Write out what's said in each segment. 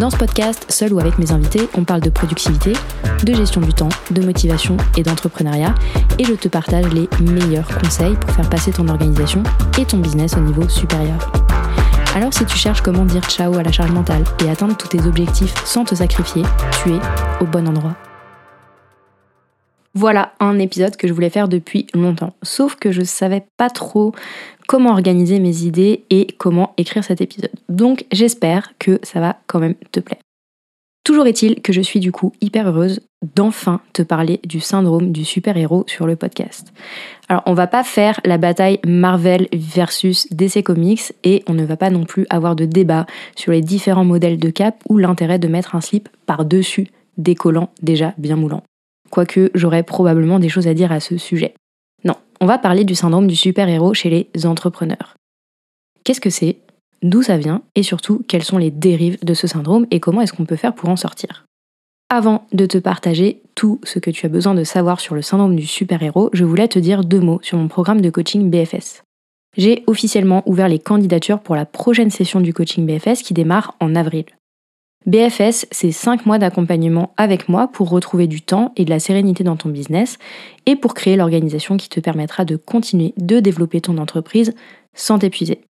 Dans ce podcast, seul ou avec mes invités, on parle de productivité, de gestion du temps, de motivation et d'entrepreneuriat, et je te partage les meilleurs conseils pour faire passer ton organisation et ton business au niveau supérieur. Alors si tu cherches comment dire ciao à la charge mentale et atteindre tous tes objectifs sans te sacrifier, tu es au bon endroit. Voilà un épisode que je voulais faire depuis longtemps. Sauf que je savais pas trop comment organiser mes idées et comment écrire cet épisode. Donc j'espère que ça va quand même te plaire. Toujours est-il que je suis du coup hyper heureuse d'enfin te parler du syndrome du super-héros sur le podcast. Alors on va pas faire la bataille Marvel versus DC Comics et on ne va pas non plus avoir de débat sur les différents modèles de cap ou l'intérêt de mettre un slip par-dessus des collants déjà bien moulants quoique j'aurais probablement des choses à dire à ce sujet. Non, on va parler du syndrome du super-héros chez les entrepreneurs. Qu'est-ce que c'est? D'où ça vient? Et surtout, quelles sont les dérives de ce syndrome et comment est-ce qu'on peut faire pour en sortir? Avant de te partager tout ce que tu as besoin de savoir sur le syndrome du super-héros, je voulais te dire deux mots sur mon programme de coaching BFS. J'ai officiellement ouvert les candidatures pour la prochaine session du coaching BFS qui démarre en avril. BFS, c'est 5 mois d'accompagnement avec moi pour retrouver du temps et de la sérénité dans ton business et pour créer l'organisation qui te permettra de continuer de développer ton entreprise sans t'épuiser.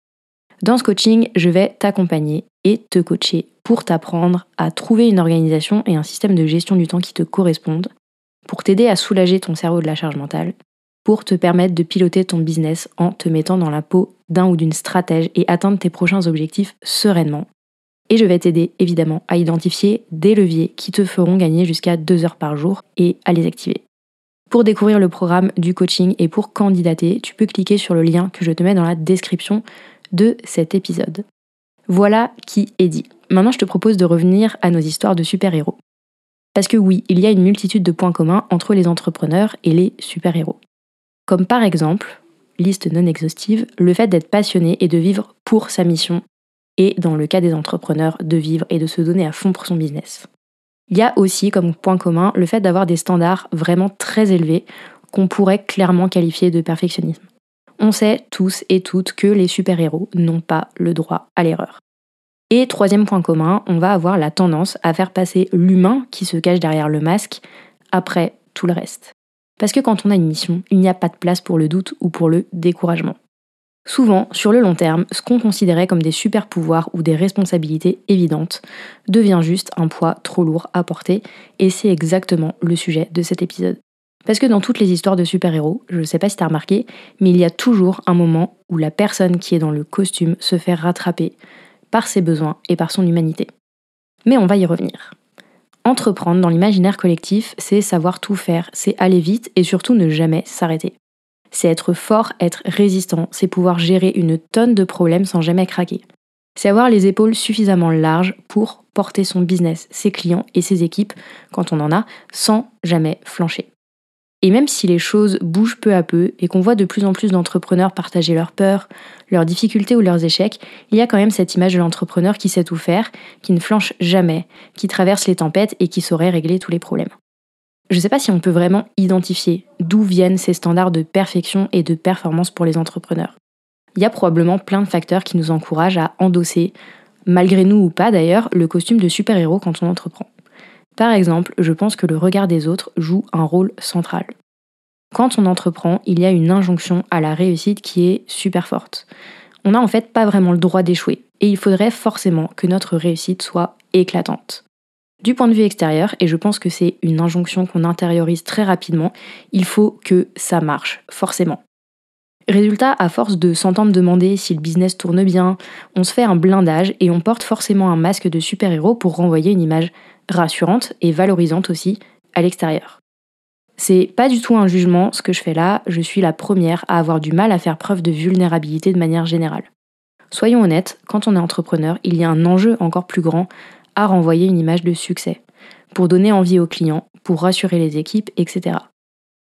Dans ce coaching, je vais t'accompagner et te coacher pour t'apprendre à trouver une organisation et un système de gestion du temps qui te correspondent, pour t'aider à soulager ton cerveau de la charge mentale, pour te permettre de piloter ton business en te mettant dans la peau d'un ou d'une stratège et atteindre tes prochains objectifs sereinement et je vais t'aider évidemment à identifier des leviers qui te feront gagner jusqu'à 2 heures par jour et à les activer. Pour découvrir le programme du coaching et pour candidater, tu peux cliquer sur le lien que je te mets dans la description de cet épisode. Voilà qui est dit. Maintenant, je te propose de revenir à nos histoires de super-héros. Parce que oui, il y a une multitude de points communs entre les entrepreneurs et les super-héros. Comme par exemple, liste non exhaustive, le fait d'être passionné et de vivre pour sa mission et dans le cas des entrepreneurs, de vivre et de se donner à fond pour son business. Il y a aussi comme point commun le fait d'avoir des standards vraiment très élevés qu'on pourrait clairement qualifier de perfectionnisme. On sait tous et toutes que les super-héros n'ont pas le droit à l'erreur. Et troisième point commun, on va avoir la tendance à faire passer l'humain qui se cache derrière le masque après tout le reste. Parce que quand on a une mission, il n'y a pas de place pour le doute ou pour le découragement. Souvent, sur le long terme, ce qu'on considérait comme des super pouvoirs ou des responsabilités évidentes devient juste un poids trop lourd à porter, et c'est exactement le sujet de cet épisode. Parce que dans toutes les histoires de super-héros, je ne sais pas si t'as remarqué, mais il y a toujours un moment où la personne qui est dans le costume se fait rattraper par ses besoins et par son humanité. Mais on va y revenir. Entreprendre dans l'imaginaire collectif, c'est savoir tout faire, c'est aller vite et surtout ne jamais s'arrêter c'est être fort, être résistant, c'est pouvoir gérer une tonne de problèmes sans jamais craquer. C'est avoir les épaules suffisamment larges pour porter son business, ses clients et ses équipes, quand on en a, sans jamais flancher. Et même si les choses bougent peu à peu et qu'on voit de plus en plus d'entrepreneurs partager leurs peurs, leurs difficultés ou leurs échecs, il y a quand même cette image de l'entrepreneur qui sait tout faire, qui ne flanche jamais, qui traverse les tempêtes et qui saurait régler tous les problèmes. Je ne sais pas si on peut vraiment identifier d'où viennent ces standards de perfection et de performance pour les entrepreneurs. Il y a probablement plein de facteurs qui nous encouragent à endosser, malgré nous ou pas d'ailleurs, le costume de super-héros quand on entreprend. Par exemple, je pense que le regard des autres joue un rôle central. Quand on entreprend, il y a une injonction à la réussite qui est super forte. On n'a en fait pas vraiment le droit d'échouer, et il faudrait forcément que notre réussite soit éclatante. Du point de vue extérieur, et je pense que c'est une injonction qu'on intériorise très rapidement, il faut que ça marche, forcément. Résultat, à force de s'entendre demander si le business tourne bien, on se fait un blindage et on porte forcément un masque de super-héros pour renvoyer une image rassurante et valorisante aussi à l'extérieur. C'est pas du tout un jugement ce que je fais là, je suis la première à avoir du mal à faire preuve de vulnérabilité de manière générale. Soyons honnêtes, quand on est entrepreneur, il y a un enjeu encore plus grand à renvoyer une image de succès, pour donner envie aux clients, pour rassurer les équipes, etc.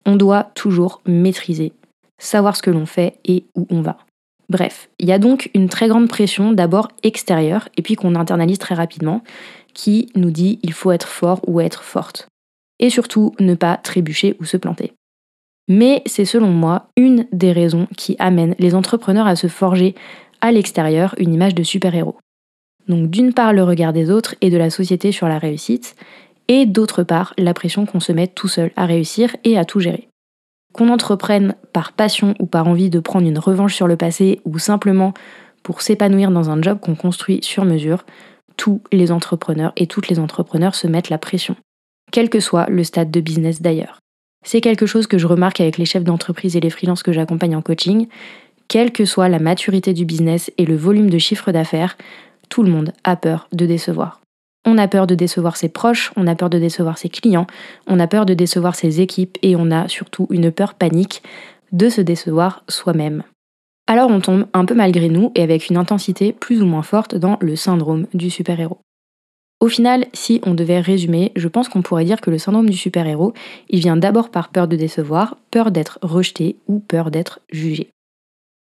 On doit toujours maîtriser, savoir ce que l'on fait et où on va. Bref, il y a donc une très grande pression d'abord extérieure et puis qu'on internalise très rapidement qui nous dit il faut être fort ou être forte. Et surtout ne pas trébucher ou se planter. Mais c'est selon moi une des raisons qui amène les entrepreneurs à se forger à l'extérieur une image de super-héros. Donc d'une part le regard des autres et de la société sur la réussite, et d'autre part la pression qu'on se met tout seul à réussir et à tout gérer. Qu'on entreprenne par passion ou par envie de prendre une revanche sur le passé ou simplement pour s'épanouir dans un job qu'on construit sur mesure, tous les entrepreneurs et toutes les entrepreneurs se mettent la pression, quel que soit le stade de business d'ailleurs. C'est quelque chose que je remarque avec les chefs d'entreprise et les freelances que j'accompagne en coaching. Quelle que soit la maturité du business et le volume de chiffre d'affaires, tout le monde a peur de décevoir. On a peur de décevoir ses proches, on a peur de décevoir ses clients, on a peur de décevoir ses équipes et on a surtout une peur panique de se décevoir soi-même. Alors on tombe un peu malgré nous et avec une intensité plus ou moins forte dans le syndrome du super-héros. Au final, si on devait résumer, je pense qu'on pourrait dire que le syndrome du super-héros, il vient d'abord par peur de décevoir, peur d'être rejeté ou peur d'être jugé.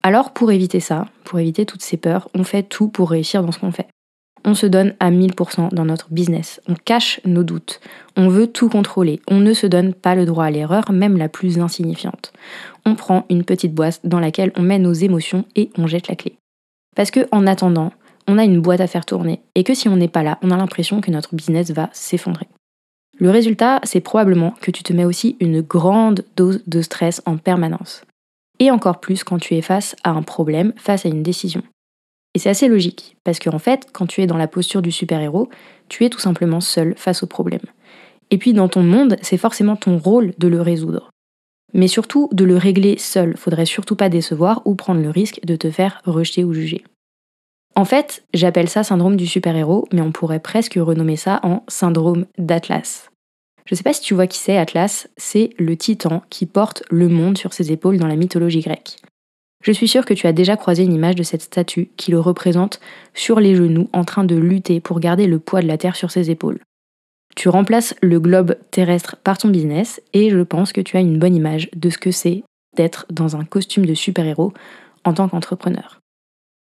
Alors pour éviter ça, pour éviter toutes ces peurs, on fait tout pour réussir dans ce qu'on fait. On se donne à 1000% dans notre business, on cache nos doutes, on veut tout contrôler, on ne se donne pas le droit à l'erreur, même la plus insignifiante. On prend une petite boîte dans laquelle on met nos émotions et on jette la clé. Parce que en attendant, on a une boîte à faire tourner et que si on n'est pas là, on a l'impression que notre business va s'effondrer. Le résultat, c'est probablement que tu te mets aussi une grande dose de stress en permanence. Et encore plus quand tu es face à un problème, face à une décision. Et c'est assez logique, parce qu'en fait, quand tu es dans la posture du super-héros, tu es tout simplement seul face au problème. Et puis dans ton monde, c'est forcément ton rôle de le résoudre. Mais surtout de le régler seul, faudrait surtout pas décevoir ou prendre le risque de te faire rejeter ou juger. En fait, j'appelle ça syndrome du super-héros, mais on pourrait presque renommer ça en syndrome d'Atlas. Je sais pas si tu vois qui c'est Atlas, c'est le titan qui porte le monde sur ses épaules dans la mythologie grecque. Je suis sûre que tu as déjà croisé une image de cette statue qui le représente sur les genoux en train de lutter pour garder le poids de la Terre sur ses épaules. Tu remplaces le globe terrestre par ton business et je pense que tu as une bonne image de ce que c'est d'être dans un costume de super-héros en tant qu'entrepreneur.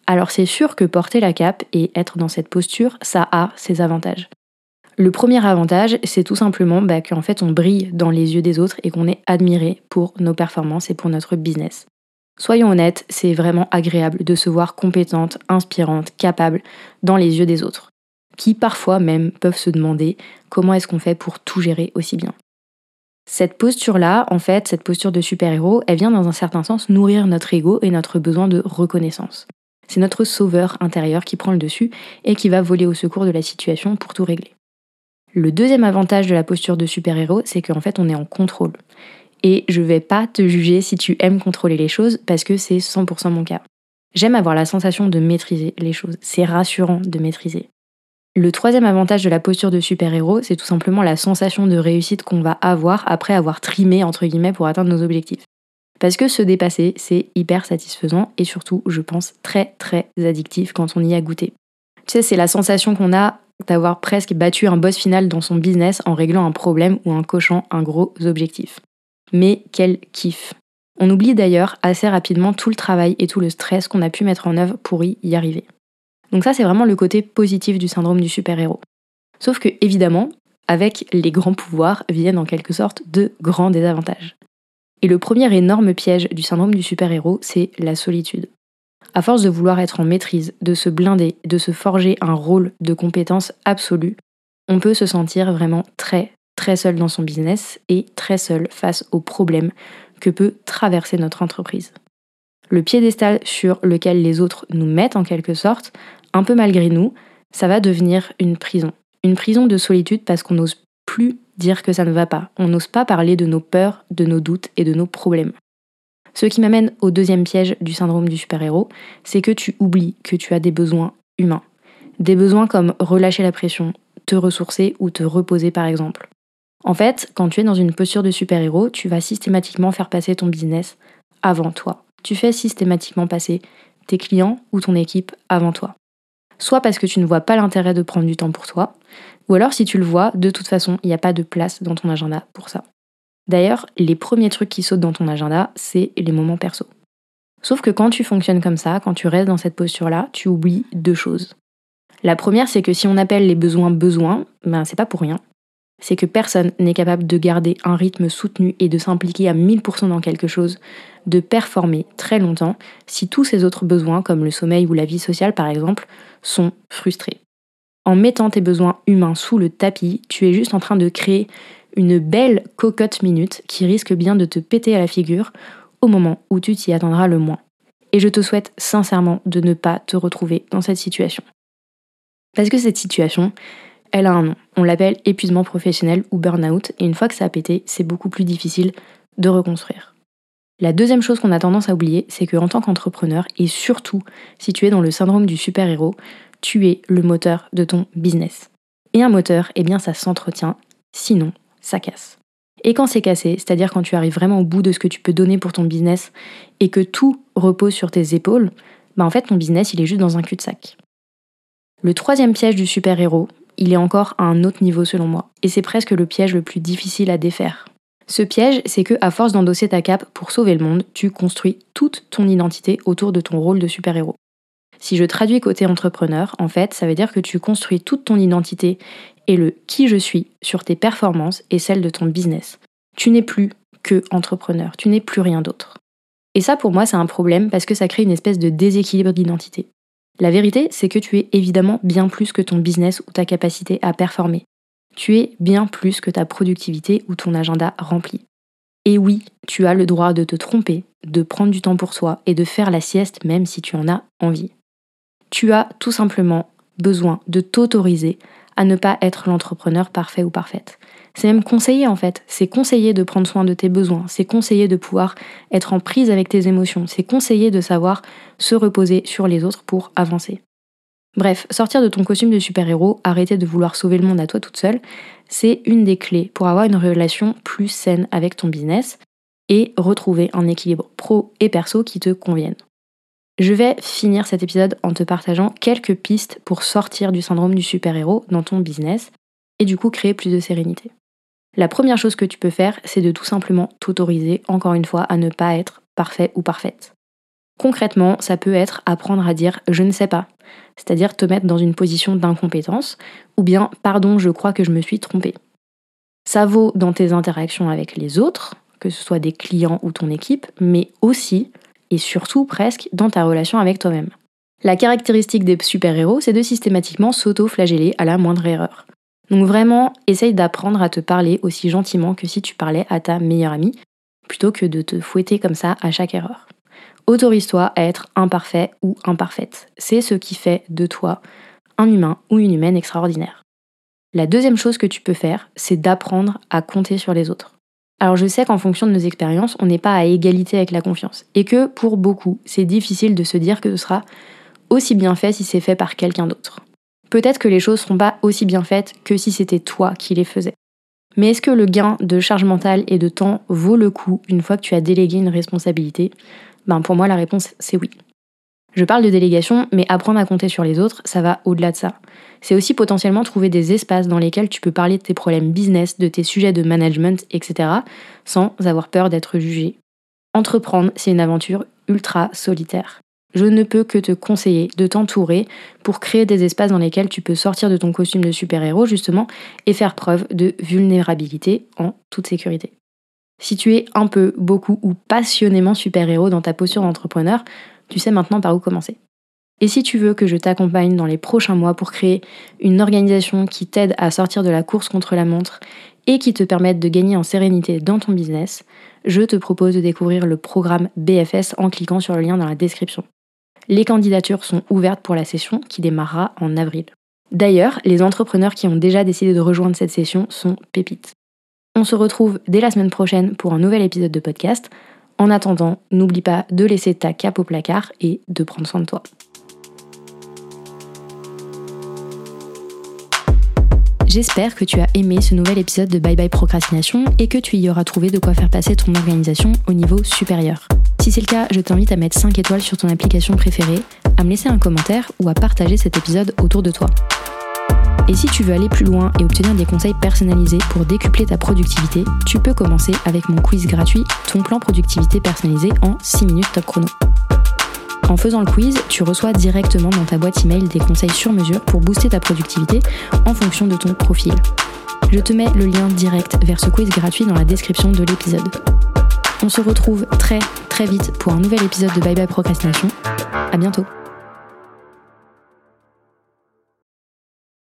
Alors c'est sûr que porter la cape et être dans cette posture, ça a ses avantages. Le premier avantage, c'est tout simplement bah, qu'en fait on brille dans les yeux des autres et qu'on est admiré pour nos performances et pour notre business. Soyons honnêtes, c'est vraiment agréable de se voir compétente, inspirante, capable dans les yeux des autres, qui parfois même peuvent se demander comment est-ce qu'on fait pour tout gérer aussi bien. Cette posture-là, en fait, cette posture de super-héros, elle vient dans un certain sens nourrir notre ego et notre besoin de reconnaissance. C'est notre sauveur intérieur qui prend le dessus et qui va voler au secours de la situation pour tout régler. Le deuxième avantage de la posture de super-héros, c'est qu'en fait on est en contrôle. Et je vais pas te juger si tu aimes contrôler les choses parce que c'est 100% mon cas. J'aime avoir la sensation de maîtriser les choses. C'est rassurant de maîtriser. Le troisième avantage de la posture de super-héros, c'est tout simplement la sensation de réussite qu'on va avoir après avoir trimé entre guillemets pour atteindre nos objectifs. Parce que se dépasser, c'est hyper satisfaisant et surtout, je pense, très très addictif quand on y a goûté. Tu sais, c'est la sensation qu'on a d'avoir presque battu un boss final dans son business en réglant un problème ou en cochant un gros objectif. Mais quel kiff On oublie d'ailleurs assez rapidement tout le travail et tout le stress qu'on a pu mettre en œuvre pour y arriver. Donc ça, c'est vraiment le côté positif du syndrome du super-héros. Sauf que, évidemment, avec les grands pouvoirs viennent en quelque sorte de grands désavantages. Et le premier énorme piège du syndrome du super-héros, c'est la solitude. À force de vouloir être en maîtrise, de se blinder, de se forger un rôle de compétence absolue, on peut se sentir vraiment très, très seul dans son business et très seul face aux problèmes que peut traverser notre entreprise. Le piédestal sur lequel les autres nous mettent en quelque sorte, un peu malgré nous, ça va devenir une prison. Une prison de solitude parce qu'on n'ose plus dire que ça ne va pas. On n'ose pas parler de nos peurs, de nos doutes et de nos problèmes. Ce qui m'amène au deuxième piège du syndrome du super-héros, c'est que tu oublies que tu as des besoins humains. Des besoins comme relâcher la pression, te ressourcer ou te reposer par exemple. En fait, quand tu es dans une posture de super-héros, tu vas systématiquement faire passer ton business avant toi. Tu fais systématiquement passer tes clients ou ton équipe avant toi. Soit parce que tu ne vois pas l'intérêt de prendre du temps pour toi, ou alors si tu le vois, de toute façon, il n'y a pas de place dans ton agenda pour ça. D'ailleurs, les premiers trucs qui sautent dans ton agenda, c'est les moments perso. Sauf que quand tu fonctionnes comme ça, quand tu restes dans cette posture-là, tu oublies deux choses. La première, c'est que si on appelle les besoins besoins, ben c'est pas pour rien. C'est que personne n'est capable de garder un rythme soutenu et de s'impliquer à 1000% dans quelque chose, de performer très longtemps si tous ces autres besoins, comme le sommeil ou la vie sociale par exemple, sont frustrés. En mettant tes besoins humains sous le tapis, tu es juste en train de créer une belle cocotte minute qui risque bien de te péter à la figure au moment où tu t'y attendras le moins. Et je te souhaite sincèrement de ne pas te retrouver dans cette situation. Parce que cette situation, elle a un nom. On l'appelle épuisement professionnel ou burn-out, et une fois que ça a pété, c'est beaucoup plus difficile de reconstruire. La deuxième chose qu'on a tendance à oublier, c'est qu'en tant qu'entrepreneur, et surtout si tu es dans le syndrome du super-héros, tu es le moteur de ton business. Et un moteur, eh bien ça s'entretient, sinon ça casse. Et quand c'est cassé, c'est-à-dire quand tu arrives vraiment au bout de ce que tu peux donner pour ton business et que tout repose sur tes épaules, bah en fait ton business il est juste dans un cul-de-sac. Le troisième piège du super-héros, il est encore à un autre niveau selon moi, et c'est presque le piège le plus difficile à défaire. Ce piège, c'est que à force d'endosser ta cape pour sauver le monde, tu construis toute ton identité autour de ton rôle de super-héros. Si je traduis côté entrepreneur, en fait, ça veut dire que tu construis toute ton identité et le qui je suis sur tes performances et celles de ton business. Tu n'es plus que entrepreneur, tu n'es plus rien d'autre. Et ça pour moi c'est un problème parce que ça crée une espèce de déséquilibre d'identité. La vérité c'est que tu es évidemment bien plus que ton business ou ta capacité à performer. Tu es bien plus que ta productivité ou ton agenda rempli. Et oui, tu as le droit de te tromper, de prendre du temps pour soi et de faire la sieste même si tu en as envie. Tu as tout simplement besoin de t'autoriser à ne pas être l'entrepreneur parfait ou parfaite. C'est même conseillé en fait. C'est conseillé de prendre soin de tes besoins. C'est conseillé de pouvoir être en prise avec tes émotions. C'est conseillé de savoir se reposer sur les autres pour avancer. Bref, sortir de ton costume de super-héros, arrêter de vouloir sauver le monde à toi toute seule, c'est une des clés pour avoir une relation plus saine avec ton business et retrouver un équilibre pro et perso qui te convienne. Je vais finir cet épisode en te partageant quelques pistes pour sortir du syndrome du super-héros dans ton business et du coup créer plus de sérénité. La première chose que tu peux faire, c'est de tout simplement t'autoriser, encore une fois, à ne pas être parfait ou parfaite. Concrètement, ça peut être apprendre à dire je ne sais pas, c'est-à-dire te mettre dans une position d'incompétence, ou bien pardon, je crois que je me suis trompé. Ça vaut dans tes interactions avec les autres, que ce soit des clients ou ton équipe, mais aussi et surtout presque dans ta relation avec toi-même. La caractéristique des super-héros, c'est de systématiquement s'auto-flageller à la moindre erreur. Donc vraiment, essaye d'apprendre à te parler aussi gentiment que si tu parlais à ta meilleure amie, plutôt que de te fouetter comme ça à chaque erreur. Autorise-toi à être imparfait ou imparfaite. C'est ce qui fait de toi un humain ou une humaine extraordinaire. La deuxième chose que tu peux faire, c'est d'apprendre à compter sur les autres. Alors je sais qu'en fonction de nos expériences, on n'est pas à égalité avec la confiance. Et que pour beaucoup, c'est difficile de se dire que ce sera aussi bien fait si c'est fait par quelqu'un d'autre. Peut-être que les choses ne seront pas aussi bien faites que si c'était toi qui les faisais. Mais est-ce que le gain de charge mentale et de temps vaut le coup une fois que tu as délégué une responsabilité? Ben pour moi la réponse c'est oui. Je parle de délégation, mais apprendre à compter sur les autres, ça va au-delà de ça. C'est aussi potentiellement trouver des espaces dans lesquels tu peux parler de tes problèmes business, de tes sujets de management, etc., sans avoir peur d'être jugé. Entreprendre, c'est une aventure ultra solitaire. Je ne peux que te conseiller de t'entourer pour créer des espaces dans lesquels tu peux sortir de ton costume de super-héros justement et faire preuve de vulnérabilité en toute sécurité. Si tu es un peu, beaucoup ou passionnément super-héros dans ta posture d'entrepreneur, tu sais maintenant par où commencer. Et si tu veux que je t'accompagne dans les prochains mois pour créer une organisation qui t'aide à sortir de la course contre la montre et qui te permette de gagner en sérénité dans ton business, je te propose de découvrir le programme BFS en cliquant sur le lien dans la description. Les candidatures sont ouvertes pour la session qui démarrera en avril. D'ailleurs, les entrepreneurs qui ont déjà décidé de rejoindre cette session sont pépites. On se retrouve dès la semaine prochaine pour un nouvel épisode de podcast. En attendant, n'oublie pas de laisser ta cape au placard et de prendre soin de toi. J'espère que tu as aimé ce nouvel épisode de Bye Bye Procrastination et que tu y auras trouvé de quoi faire passer ton organisation au niveau supérieur. Si c'est le cas, je t'invite à mettre 5 étoiles sur ton application préférée, à me laisser un commentaire ou à partager cet épisode autour de toi. Et si tu veux aller plus loin et obtenir des conseils personnalisés pour décupler ta productivité, tu peux commencer avec mon quiz gratuit Ton plan productivité personnalisé en 6 minutes top chrono. En faisant le quiz, tu reçois directement dans ta boîte email des conseils sur mesure pour booster ta productivité en fonction de ton profil. Je te mets le lien direct vers ce quiz gratuit dans la description de l'épisode. On se retrouve très très vite pour un nouvel épisode de Bye Bye Procrastination. À bientôt.